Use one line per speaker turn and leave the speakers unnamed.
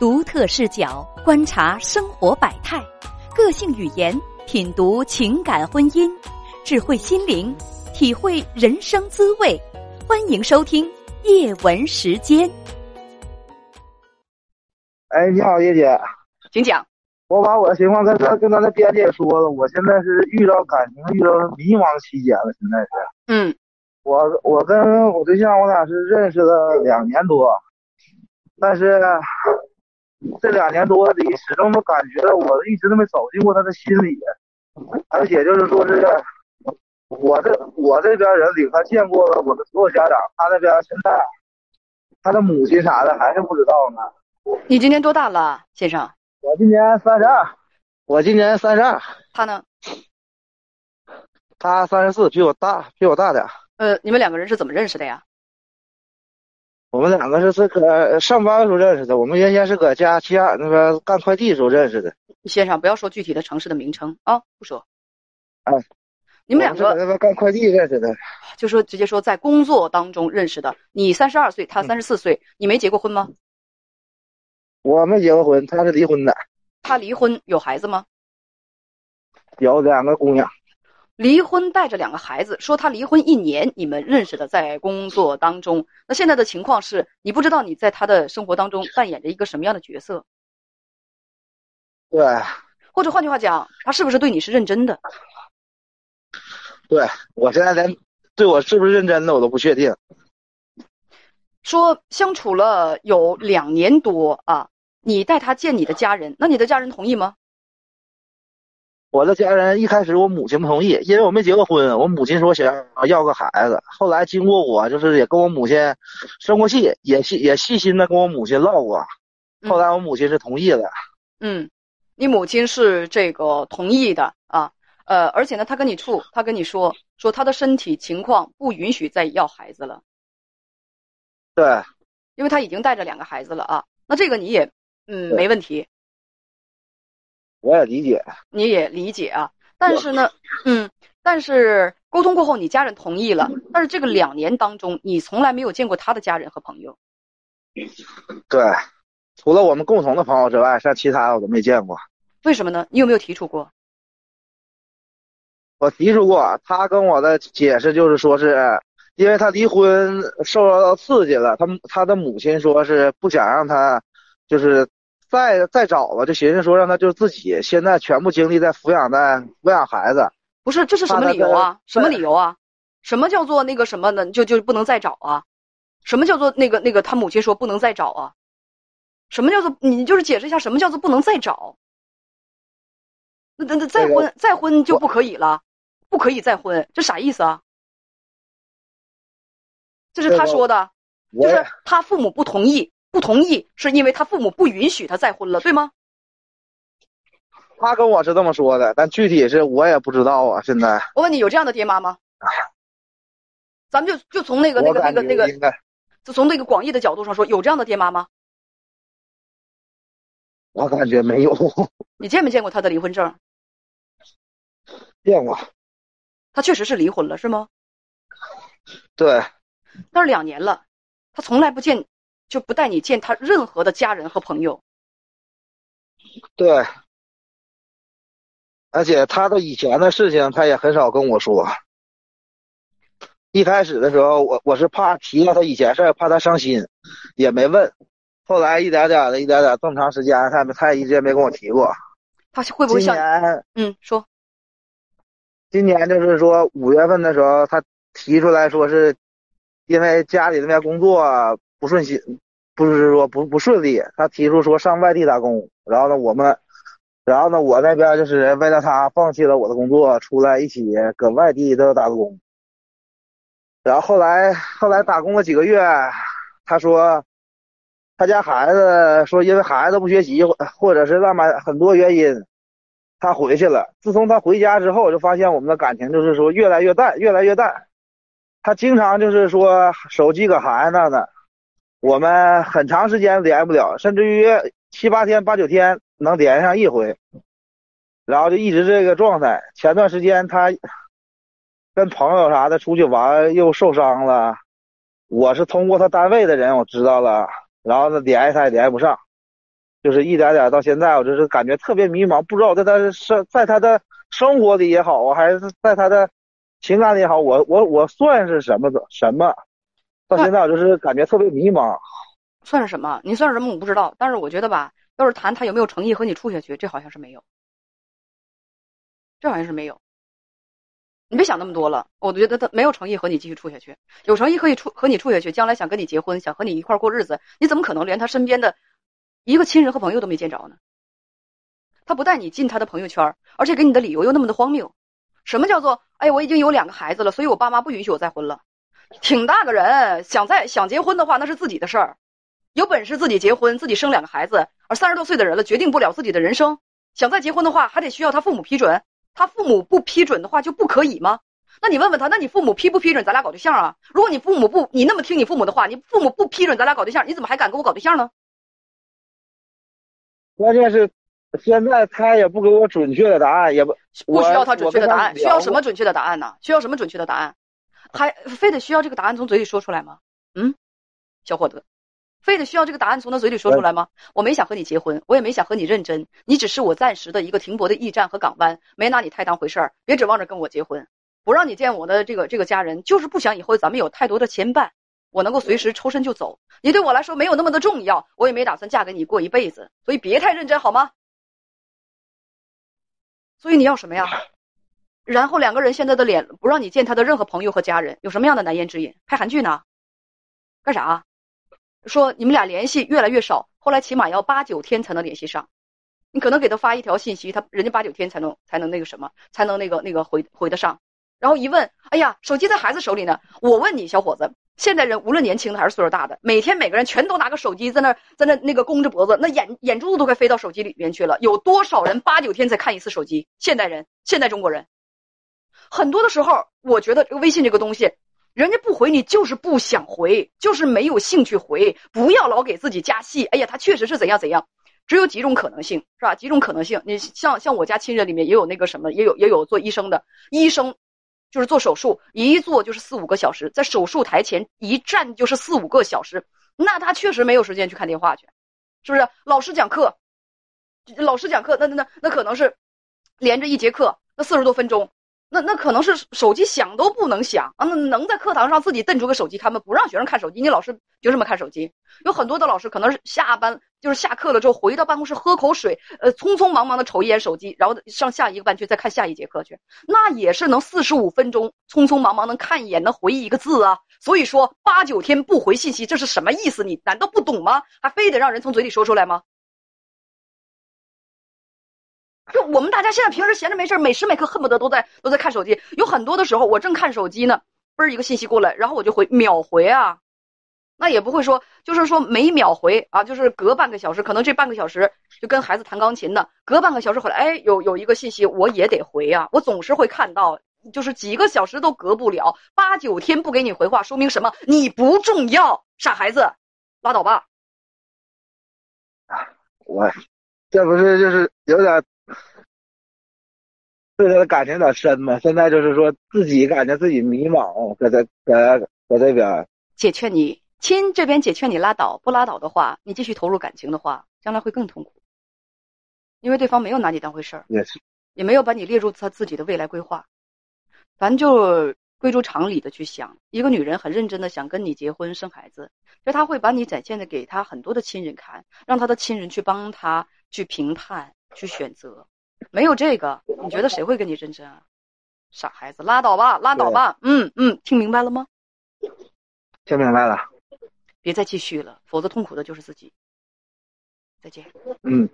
独特视角观察生活百态，个性语言品读情感婚姻，智慧心灵体会人生滋味。欢迎收听夜文时间。
哎，你好，叶姐，
请讲。
我把我的情况跟咱跟咱的编辑也说了，我现在是遇到感情遇到迷茫期间了，现在是。
嗯，
我我跟我对象我俩是认识了两年多，但是。这两年多里，始终都感觉到我一直都没走进过他的心里，而且就是说是，我这我这边人领他见过了我的所有家长，他那边现在他的母亲啥的还是不知道呢。
你今年多大了，先生？
我今年三十二，我今年三十二。
他呢？
他三十四，比我大，比我大点。
呃，你们两个人是怎么认识的呀？
我们两个是是搁上班的时候认识的，我们原先是搁家齐齐那边干快递时候认识的。
先生，不要说具体的城市的名称啊，不说。
哎，
你们两个
那边干快递认识的，
就说直接说在工作当中认识的。你三十二岁，他三十四岁，你没结过婚吗？
我没结过婚，他是离婚的。
他离婚有孩子吗？
有两个姑娘。
离婚带着两个孩子，说他离婚一年，你们认识的，在工作当中。那现在的情况是你不知道你在他的生活当中扮演着一个什么样的角色？
对。
或者换句话讲，他是不是对你是认真的？
对我现在连对我是不是认真的我都不确定。
说相处了有两年多啊，你带他见你的家人，那你的家人同意吗？
我的家人一开始我母亲不同意，因为我没结过婚。我母亲说想要个孩子，后来经过我就是也跟我母亲生过气，也细也细心的跟我母亲唠过，后来我母亲是同意的。
嗯，你母亲是这个同意的啊，呃，而且呢，她跟你处，她跟你说说她的身体情况不允许再要孩子了。
对，
因为她已经带着两个孩子了啊，那这个你也嗯没问题。
我也理解，
你也理解啊，但是呢，嗯，但是沟通过后，你家人同意了，但是这个两年当中，你从来没有见过他的家人和朋友。
对，除了我们共同的朋友之外，像其他我都没见过。
为什么呢？你有没有提出过？
我提出过，他跟我的解释就是说，是因为他离婚受到刺激了，他他的母亲说是不想让他，就是。再再找吧，就寻思说让他就自己现在全部精力在抚养在抚养孩子。
不是，这是什么理由啊？什么理由啊？什么叫做那个什么呢？就就不能再找啊？什么叫做那个那个他母亲说不能再找啊？什么叫做你就是解释一下什么叫做不能再找？那那那再婚再婚就不可以了？不可以再婚，这啥意思啊？这是他说的，就是他父母不同意。不同意是因为他父母不允许他再婚了，对吗？
他跟我是这么说的，但具体是我也不知道啊。现在
我问你，有这样的爹妈吗？咱们就就从那个那个那个那个，就从那个广义的角度上说，有这样的爹妈吗？
我感觉没有。
你见没见过他的离婚证？
见过。
他确实是离婚了，是吗？
对。
但是两年了，他从来不见。就不带你见他任何的家人和朋友。
对，而且他的以前的事情，他也很少跟我说。一开始的时候，我我是怕提了他以前事儿，怕他伤心，也没问。后来一点点的，一点点，这么长时间，他他也一直也没跟我提过。
他会不会像？嗯，说。
今年就是说五月份的时候，他提出来说是，因为家里那边工作。不顺心，不是说不不顺利。他提出说上外地打工，然后呢，我们，然后呢，我那边就是为了他放弃了我的工作，出来一起搁外地都打工。然后后来后来打工了几个月，他说，他家孩子说因为孩子不学习，或者是浪漫很多原因，他回去了。自从他回家之后，就发现我们的感情就是说越来越淡，越来越淡。他经常就是说手机搁孩子那呢。我们很长时间连不了，甚至于七八天、八九天能连上一回，然后就一直这个状态。前段时间他跟朋友啥的出去玩又受伤了，我是通过他单位的人我知道了，然后呢联系他也联系不上，就是一点点到现在，我就是感觉特别迷茫，不知道在他生在他的生活里也好，还是在他的情感里也好，我我我算是什么的什么？到现在我就是感觉特别迷茫。
算是什么？你算是什么？我不知道。但是我觉得吧，要是谈他有没有诚意和你处下去，这好像是没有，这好像是没有。你别想那么多了，我觉得他没有诚意和你继续处下去。有诚意可以处和你处下去，将来想跟你结婚，想和你一块过日子，你怎么可能连他身边的一个亲人和朋友都没见着呢？他不带你进他的朋友圈，而且给你的理由又那么的荒谬。什么叫做哎，我已经有两个孩子了，所以我爸妈不允许我再婚了。挺大个人，想再想结婚的话，那是自己的事儿。有本事自己结婚，自己生两个孩子。而三十多岁的人了，决定不了自己的人生，想再结婚的话，还得需要他父母批准。他父母不批准的话，就不可以吗？那你问问他，那你父母批不批准咱俩搞对象啊？如果你父母不，你那么听你父母的话，你父母不批准咱俩搞对象，你怎么还敢跟我搞对象呢？
关键是现在他也不给我准确的答案，也不
不需要他准确的答案，需要什么准确的答案呢？需要什么准确的答案？还非得需要这个答案从嘴里说出来吗？嗯，小伙子，非得需要这个答案从他嘴里说出来吗？我没想和你结婚，我也没想和你认真，你只是我暂时的一个停泊的驿站和港湾，没拿你太当回事儿。别指望着跟我结婚，不让你见我的这个这个家人，就是不想以后咱们有太多的牵绊，我能够随时抽身就走。你对我来说没有那么的重要，我也没打算嫁给你过一辈子，所以别太认真好吗？所以你要什么呀？然后两个人现在的脸不让你见他的任何朋友和家人，有什么样的难言之隐？拍韩剧呢？干啥？说你们俩联系越来越少，后来起码要八九天才能联系上。你可能给他发一条信息，他人家八九天才能才能那个什么，才能那个那个回回得上。然后一问，哎呀，手机在孩子手里呢。我问你，小伙子，现在人无论年轻的还是岁数大的，每天每个人全都拿个手机在那在那那个弓着脖子，那眼眼珠子都快飞到手机里面去了。有多少人八九天才看一次手机？现代人，现代中国人。很多的时候，我觉得这个微信这个东西，人家不回你就是不想回，就是没有兴趣回。不要老给自己加戏。哎呀，他确实是怎样怎样，只有几种可能性，是吧？几种可能性。你像像我家亲人里面也有那个什么，也有也有做医生的，医生就是做手术，一做就是四五个小时，在手术台前一站就是四五个小时，那他确实没有时间去看电话去，是不是？老师讲课，老师讲课，那那那那可能是连着一节课，那四十多分钟。那那可能是手机响都不能响啊！那能在课堂上自己瞪出个手机看吗？不让学生看手机，你老师凭什么看手机？有很多的老师可能是下班就是下课了之后回到办公室喝口水，呃，匆匆忙忙的瞅一眼手机，然后上下一个班去再看下一节课去，那也是能四十五分钟匆匆忙忙能看一眼能回一个字啊！所以说八九天不回信息，这是什么意思？你难道不懂吗？还非得让人从嘴里说出来吗？就我们大家现在平时闲着没事每时每刻恨不得都在都在看手机。有很多的时候，我正看手机呢，嘣儿一个信息过来，然后我就回秒回啊，那也不会说就是说每秒回啊，就是隔半个小时，可能这半个小时就跟孩子弹钢琴呢，隔半个小时回来，哎，有有一个信息我也得回啊，我总是会看到，就是几个小时都隔不了，八九天不给你回话，说明什么？你不重要，傻孩子，拉倒吧。
我这不是就是有点。对他的感情有点深嘛，现在就是说自己感觉自己迷茫，搁在搁搁这边。
姐劝你，亲这边姐劝你拉倒，不拉倒的话，你继续投入感情的话，将来会更痛苦。因为对方没有拿你当回事儿，
也是，
也没有把你列入他自己的未来规划。咱就归诸常理的去想，一个女人很认真的想跟你结婚生孩子，就她会把你展现的给她很多的亲人看，让她的亲人去帮她去评判、去选择。没有这个，你觉得谁会跟你认真啊？傻孩子，拉倒吧，拉倒吧。嗯嗯，听明白了吗？
听明白了。
别再继续了，否则痛苦的就是自己。再见。
嗯。